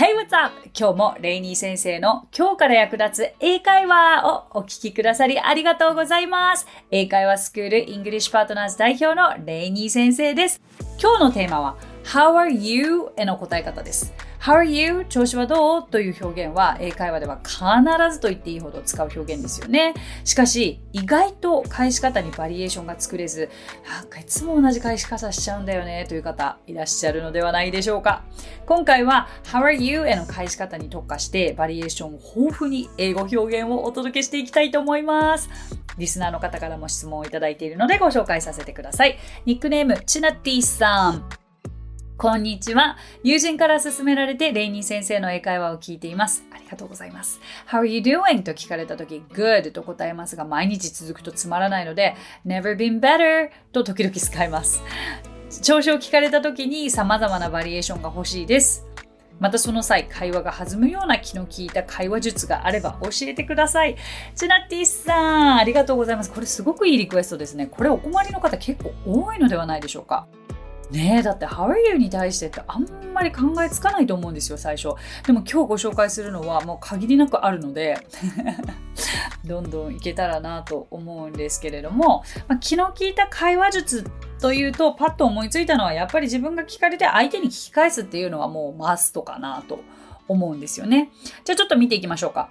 Hey, what's up? 今日もレイニー先生の今日から役立つ英会話をお聞きくださりありがとうございます。英会話スクールイングリッシュパートナーズ代表のレイニー先生です。今日のテーマは How are you? への答え方です。How are you? 調子はどう？という表現は英会話では必ずと言っていいほど使う表現ですよね。しかし、意外と返し方にバリエーションが作れず、なんかいつも同じ返し方しちゃうんだよねという方いらっしゃるのではないでしょうか。今回は How are you? への返し方に特化してバリエーション豊富に英語表現をお届けしていきたいと思います。リスナーの方からも質問をいただいているのでご紹介させてください。ニックネーム、チナティさん。こんにちは。友人から勧められて、レイニー先生の英会話を聞いています。ありがとうございます。How are you doing? と聞かれたとき、Good と答えますが、毎日続くとつまらないので、Never been better と時々使います。調子を聞かれたときに様々なバリエーションが欲しいです。またその際、会話が弾むような気の利いた会話術があれば教えてください。チナティスさん、ありがとうございます。これすごくいいリクエストですね。これお困りの方結構多いのではないでしょうか。ねえだって How are you に対してってあんまり考えつかないと思うんですよ最初。でも今日ご紹介するのはもう限りなくあるので どんどんいけたらなと思うんですけれども、まあ、気の利いた会話術というとパッと思いついたのはやっぱり自分が聞かれて相手に聞き返すっていうのはもうマストかなと思うんですよね。じゃあちょっと見ていきましょうか。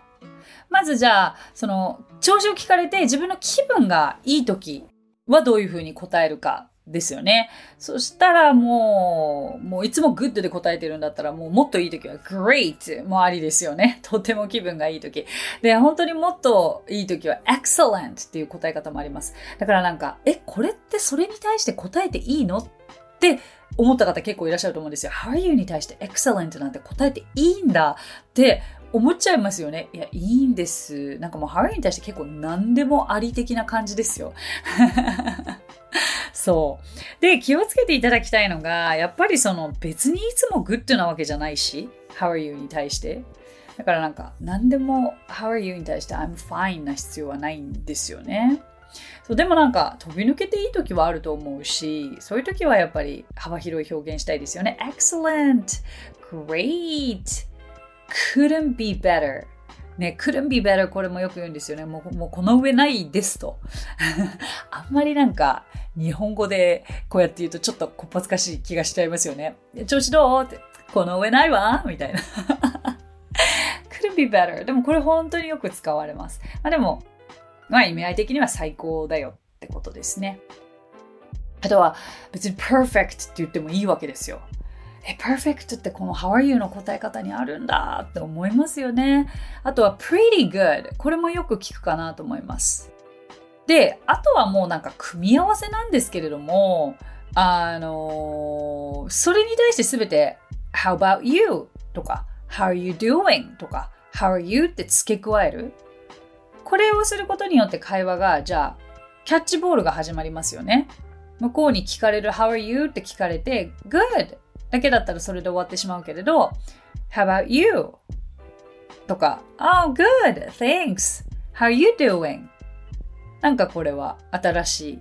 まずじゃあその調子を聞かれて自分の気分がいい時はどういうふうに答えるか。ですよね。そしたらもう、もういつも good で答えてるんだったら、もうもっといい時は great もありですよね。とても気分がいい時。で、本当にもっといい時は excellent っていう答え方もあります。だからなんか、え、これってそれに対して答えていいのって思った方結構いらっしゃると思うんですよ。How are you に対して excellent なんて答えていいんだって思っちゃいますよね。いや、いいんです。なんかもう How are you に対して結構何でもあり的な感じですよ。そう。で、気をつけていただきたいのが、やっぱりその別にいつも good なわけじゃないし、How are you に対して。だからなんか、何でも How are you に対して I'm fine な必要はないんですよね。そうでもなんか飛び抜けていい時はあると思うし、そういう時はやっぱり幅広い表現したいですよね。Excellent! Great! Couldn't be better! ね、couldn't be better これもよく言うんですよね。もうもうこの上ないですと。あんまりなんか日本語でこうやって言うとちょっとこっぱずかしい気がしちゃいますよね。調子どう？って、この上ないわ？みたいな。couldn't be better でもこれ本当によく使われます。まあでも、まあ意味合い的には最高だよってことですね。あとは別に perfect って言ってもいいわけですよ。え、perfect ってこの how are you の答え方にあるんだって思いますよね。あとは pretty good。これもよく聞くかなと思います。で、あとはもうなんか組み合わせなんですけれども、あのそれに対してすべて how about you とか how are you doing とか how are you って付け加える？これをすることによって会話が、じゃあ、キャッチボールが始まりますよね。向こうに聞かれる how are you って聞かれて good だけだったらそれで終わってしまうけれど、How about you? とか、Oh, good, thanks. How are you doing? なんかこれは新しい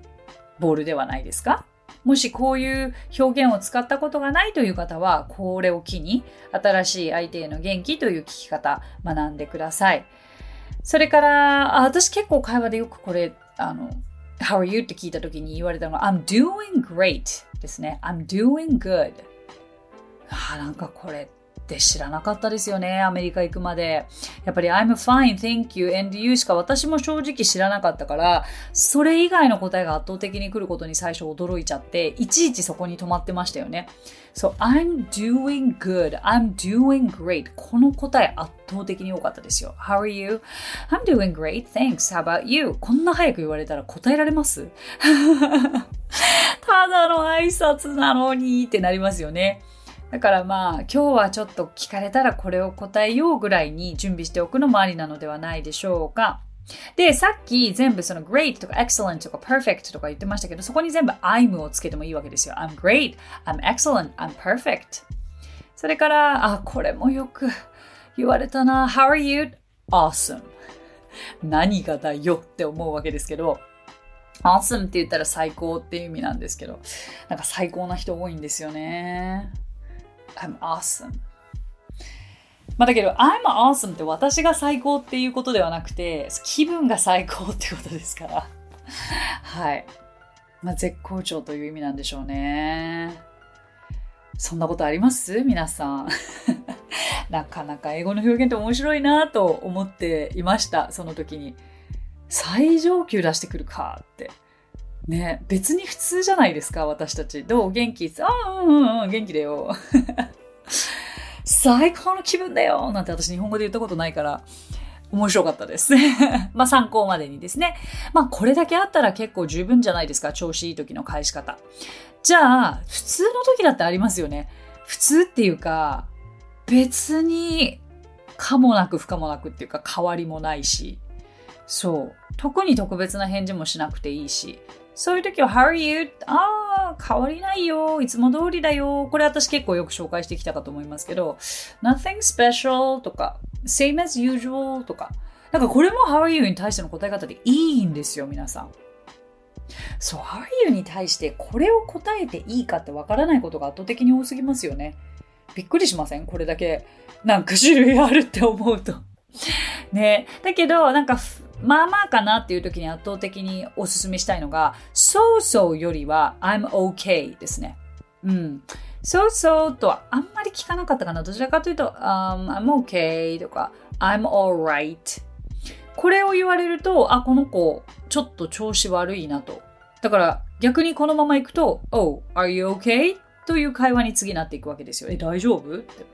ボールではないですか？もしこういう表現を使ったことがないという方は、これを機に新しい相手への元気という聞き方学んでください。それから、あ私結構会話でよくこれ、あの、How are you? って聞いた時に言われたのが I'm doing great ですね。I'm doing good. あなんかこれって知らなかったですよね、アメリカ行くまで。やっぱり I'm fine, thank you, and you しか私も正直知らなかったから、それ以外の答えが圧倒的に来ることに最初驚いちゃって、いちいちそこに止まってましたよね。So, I'm doing good, I'm doing great. この答え圧倒的に多かったですよ。How are you? I'm doing great, thanks. How about you? こんな早く言われたら答えられます？ただの挨拶なのにってなりますよね。だからまあ今日はちょっと聞かれたらこれを答えようぐらいに準備しておくのもありなのではないでしょうか。で、さっき全部その great とか excellent とか perfect とか言ってましたけど、そこに全部 I'm をつけてもいいわけですよ。I'm great, I'm excellent, I'm perfect. それから、あ、これもよく言われたな。How are you? Awesome. 何がだよって思うわけですけど、awesome って言ったら最高っていう意味なんですけど、なんか最高な人多いんですよね。I'm awesome. まあ、だけど、I'm awesome って私が最高っていうことではなくて、気分が最高ってことですから。はい。まあ、絶好調という意味なんでしょうね。そんなことあります？皆さん。なかなか英語の表現って面白いなと思っていました。その時に。最上級出してくるかって。ね、別に普通じゃないですか、私たち。どう元気ああ、うんうん、元気だよ。最高の気分だよなんて私日本語で言ったことないから、面白かったです。まあ参考までにですね。まあこれだけあったら結構十分じゃないですか、調子いい時の返し方。じゃあ、普通の時だってありますよね。普通っていうか、別に、かもなく不可もなくっていうか変わりもないし、そう。特に特別な返事もしなくていいし、そういう時は How are you? ああ、変わりないよ。いつも通りだよ。これ私結構よく紹介してきたかと思いますけど、Nothing special とか、Same as usual とか、なんかこれも How are you に対しての答え方でいいんですよ、皆さん。そう、How are you に対してこれを答えていいかってわからないことが圧倒的に多すぎますよね。びっくりしません？これだけなんか種類あるって思うと。ね。だけど、なんかまあまあかなっていう時に圧倒的におすすめしたいのが、そうそうよりは I'm okay ですね。うん。そうそうとはあんまり聞かなかったかな。どちらかというと、um, I'm okay とか I'm alright。これを言われると、あ、この子ちょっと調子悪いなと。だから逆にこのまま行くと、Oh, are you okay? という会話に次なっていくわけですよ。え、大丈夫？って。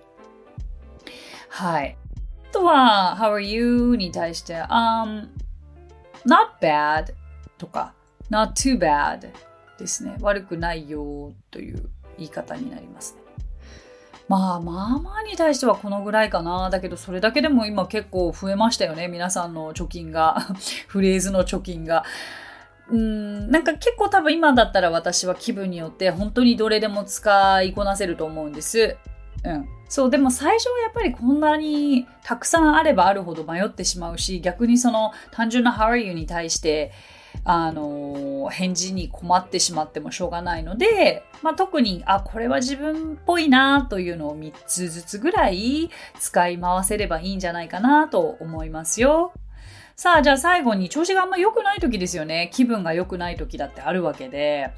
はい。とは、How are you? に対して、um, not bad とか、not too bad ですね。悪くないよという言い方になりますね。まあまあまあに対してはこのぐらいかな。だけどそれだけでも今結構増えましたよね。皆さんの貯金が。フレーズの貯金が。うん、なんか結構多分今だったら私は気分によって本当にどれでも使いこなせると思うんです。うん。そう、でも最初はやっぱりこんなにたくさんあればあるほど迷ってしまうし、逆にその単純な How are you に対して、あの、返事に困ってしまってもしょうがないので、まあ、特に、あ、これは自分っぽいなというのを3つずつぐらい使い回せればいいんじゃないかなと思いますよ。さあ、じゃあ最後に調子があんま良くない時ですよね。気分が良くない時だってあるわけで。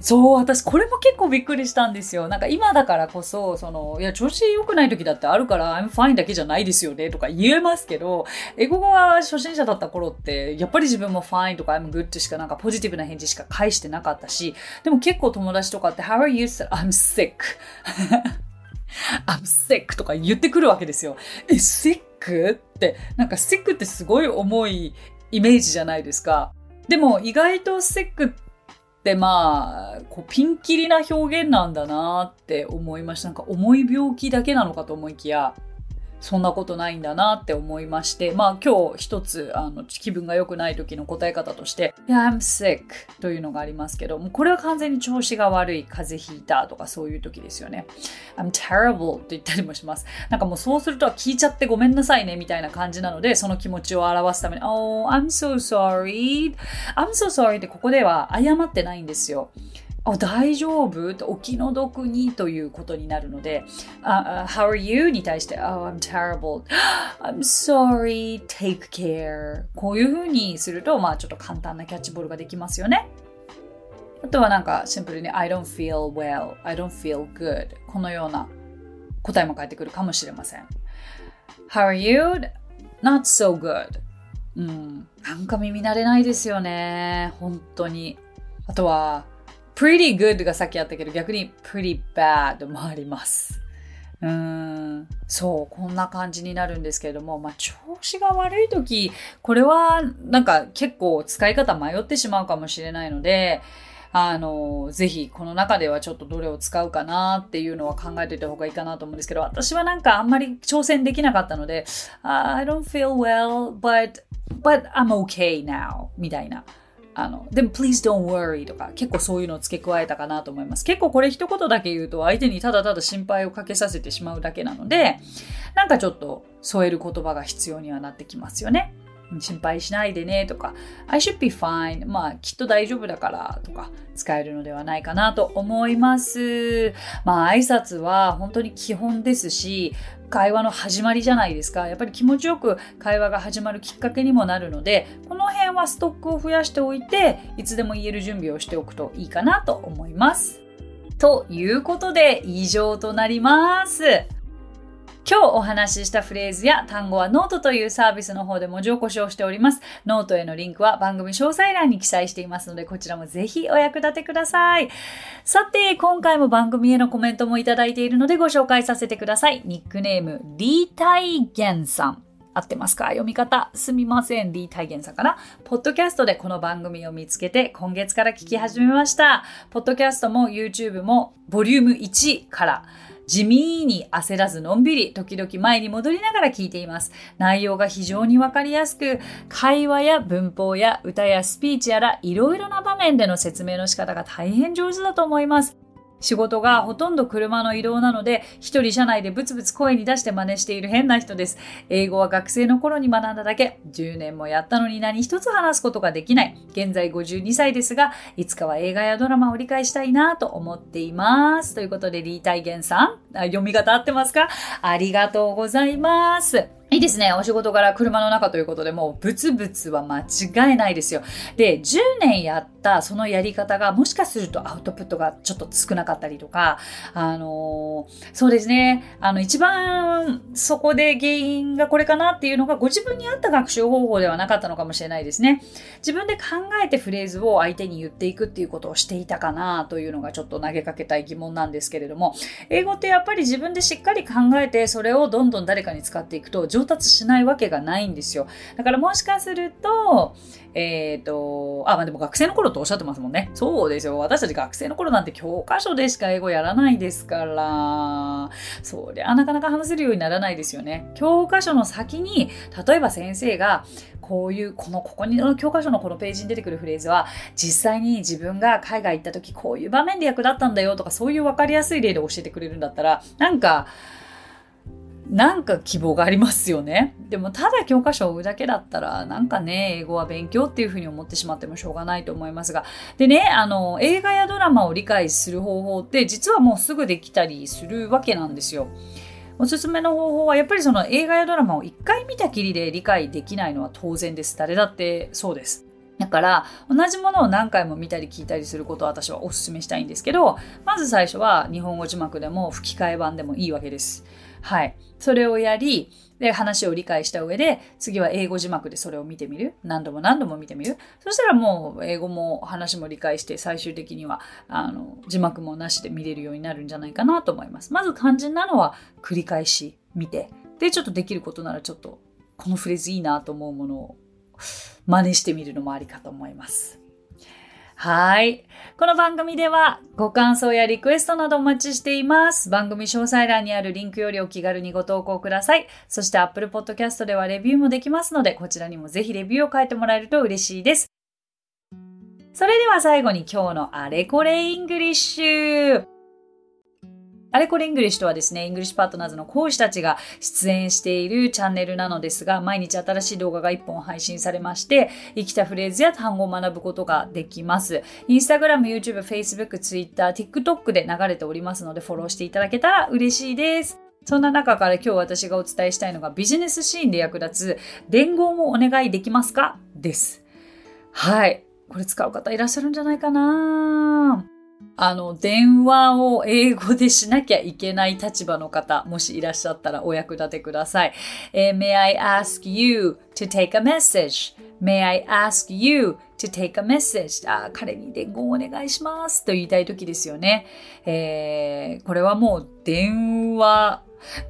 そう、私これも結構びっくりしたんですよ。なんか今だからこそ、その、いや、調子良くない時だってあるから、I'm fine だけじゃないですよねとか言えますけど、英語が初心者だった頃って、やっぱり自分も fine とか I'm good しかなんかポジティブな返事しか返してなかったし、でも結構友達とかって How are you? って言ったら I'm sick. I'm sick とか言ってくるわけですよ。え、sick? って、なんか sick ってすごい重いイメージじゃないですか。でも意外と sick ってっってまあ、こうピンキリな表現なんだなって思いました。なんか重い病気だけなのかと思いきや、そんなことないんだなって思いまして、まあ今日一つあの気分が良くない時の答え方として、Yeah, I'm sick というのがありますけど、もうこれは完全に調子が悪い、風邪ひいたとかそういう時ですよね。I'm terrible と言ったりもします。なんかもうそうするとは聞いちゃってごめんなさいねみたいな感じなので、その気持ちを表すために、Oh, I'm so sorry. I'm so sorry ってここでは謝ってないんですよ。あ大丈夫？お気の毒にということになるので、uh, How are you? に対して Oh, I'm terrible. I'm sorry. Take care. こういうふうにすると、まあちょっと簡単なキャッチボールができますよね。あとはなんかシンプルに I don't feel well. I don't feel good. このような答えも返ってくるかもしれません。How are you? Not so good. うん。なんか耳慣れないですよね。本当に。あとは、pretty good がさっきあったけど、逆に pretty bad もあります。うーん、そう、こんな感じになるんですけれども、まあ、調子が悪い時、これはなんか結構使い方迷ってしまうかもしれないので、あの、ぜひこの中ではちょっとどれを使うかなっていうのは考えておいた方がいいかなと思うんですけど、私はなんかあんまり挑戦できなかったので、I don't feel well, but, but I'm okay now みたいな。あの、でも please don't worry とか結構そういうのを付け加えたかなと思います。結構これ一言だけ言うと相手にただただ心配をかけさせてしまうだけなので、なんかちょっと添える言葉が必要にはなってきますよね。心配しないでねとか I should be fine. まあきっと大丈夫だからとか使えるのではないかなと思います。まあ挨拶は本当に基本ですし会話の始まりじゃないですか。やっぱり気持ちよく会話が始まるきっかけにもなるのでこの辺はストックを増やしておいていつでも言える準備をしておくといいかなと思います。ということで以上となります。今日お話ししたフレーズや単語はノートというサービスの方で文字起こしをしております。ノートへのリンクは番組詳細欄に記載していますので、こちらもぜひお役立てください。さて、今回も番組へのコメントもいただいているのでご紹介させてください。ニックネーム、リータイゲンさん。合ってますか？読み方。すみません。リー・タイゲンさんかな？ポッドキャストでこの番組を見つけて今月から聞き始めました。ポッドキャストも YouTube もボリューム1から地味に焦らずのんびり、時々前に戻りながら聞いています。内容が非常にわかりやすく、会話や文法や歌やスピーチやら、いろいろな場面での説明の仕方が大変上手だと思います。仕事がほとんど車の移動なので、一人車内でブツブツ声に出して真似している変な人です。英語は学生の頃に学んだだけ、10年もやったのに何一つ話すことができない。現在52歳ですが、いつかは映画やドラマを理解したいなと思っています。ということで、リータイゲンさん、読み方合ってますか？ありがとうございます。いいですね。お仕事から車の中ということで、もうブツブツは間違いないですよ。で、10年やったそのやり方がもしかするとアウトプットがちょっと少なかったりとか、あのー、そうですね。あの、一番そこで原因がこれかなっていうのがご自分に合った学習方法ではなかったのかもしれないですね。自分で考えてフレーズを相手に言っていくっていうことをしていたかなというのがちょっと投げかけたい疑問なんですけれども、英語ってやっぱり自分でしっかり考えてそれをどんどん誰かに使っていくと上達しないわけがないんですよ。だからもしかすると、えっ、ー、と、あ、まあでも学生の頃とおっしゃってますもんね。そうですよ。私たち学生の頃なんて教科書でしか英語やらないですから、そりゃなかなか話せるようにならないですよね。教科書の先に、例えば先生が、こういう、この、ここに教科書のこのページに出てくるフレーズは、実際に自分が海外行った時、こういう場面で役立ったんだよとか、そういう分かりやすい例で教えてくれるんだったら、なんか、なんか希望がありますよね。でもただ教科書を追うだけだったら、なんかね、英語は勉強っていうふうに思ってしまってもしょうがないと思いますが。でね、あの、映画やドラマを理解する方法って実はもうすぐできたりするわけなんですよ。おすすめの方法はやっぱりその映画やドラマを一回見たきりで理解できないのは当然です。誰だってそうです。だから同じものを何回も見たり聞いたりすることを私はお勧めしたいんですけどまず最初は日本語字幕でも吹き替え版でもいいわけです。はい。それをやり、で、話を理解した上で、次は英語字幕でそれを見てみる。何度も何度も見てみる。そしたらもう、英語も話も理解して、最終的には、あの、字幕もなしで見れるようになるんじゃないかなと思います。まず肝心なのは、繰り返し見て、で、ちょっとできることならちょっと、このフレーズいいなと思うものを真似してみるのもありかと思います。はい。この番組ではご感想やリクエストなどお待ちしています。番組詳細欄にあるリンクよりお気軽にご投稿ください。そして Apple Podcast ではレビューもできますので、こちらにもぜひレビューを書いてもらえると嬉しいです。それでは最後に今日のあれこれイングリッシュ。あれこれイングリッシュとはですね、イングリッシュパートナーズの講師たちが出演しているチャンネルなのですが、毎日新しい動画が1本配信されまして、生きたフレーズや単語を学ぶことができます。インスタグラム、YouTube、Facebook、Twitter、TikTok で流れておりますので、フォローしていただけたら嬉しいです。そんな中から今日私がお伝えしたいのがビジネスシーンで役立つ伝言をお願いできますか？です。はい。これ使う方いらっしゃるんじゃないかなあの、電話を英語でしなきゃいけない立場の方、もしいらっしゃったらお役立てください。えー、May I ask you to take a message?May I ask you to take a message? あ彼に伝言をお願いしますと言いたい時ですよね。えー、これはもう電話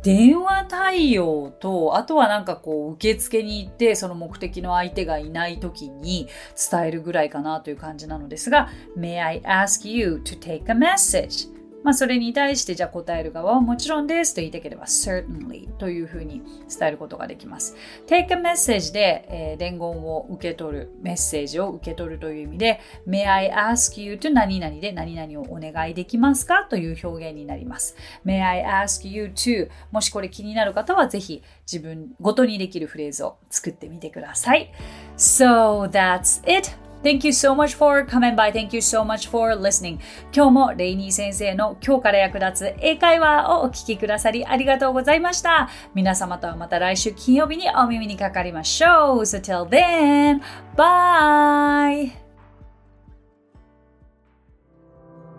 電話対応と、あとはなんかこう、受付に行って、その目的の相手がいない時に伝えるぐらいかなという感じなのですが、May I ask you to take a message? まあ、それに対してじゃあ答える側はもちろんですと言いたければ certainly というふうに伝えることができます。take a message で、えー、伝言を受け取る、メッセージを受け取るという意味で may I ask you to 何々で何々をお願いできますか？という表現になります。may I ask you to もしこれ気になる方はぜひ自分ごとにできるフレーズを作ってみてください。So that's it! Thank you so much for coming by. Thank you so much for listening. 今日もレイニー先生の今日から役立つ英会話をお聞きくださりありがとうございました。皆様とはまた来週金曜日にお耳にかかりましょう。So till then, bye!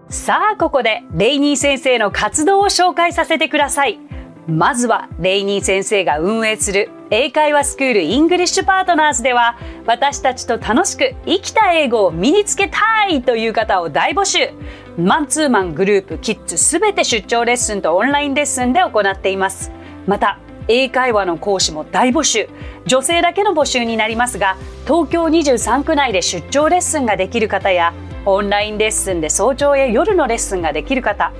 さあ、ここでレイニー先生の活動を紹介させてください。まずはレイニー先生が運営する英会話スクールイングリッシュパートナーズでは私たちと楽しく生きた英語を身につけたいという方を大募集マンツーマングループキッズすべて出張レッスンとオンラインレッスンで行っていますまた英会話の講師も大募集女性だけの募集になりますが東京23区内で出張レッスンができる方やオンラインレッスンで早朝や夜のレッスンができる方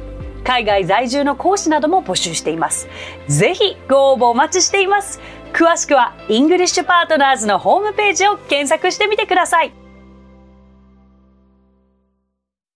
海外在住の講師なども募集しています。ぜひご応募お待ちしています。詳しくはイングリッシュパートナーズのホームページを検索してみてください。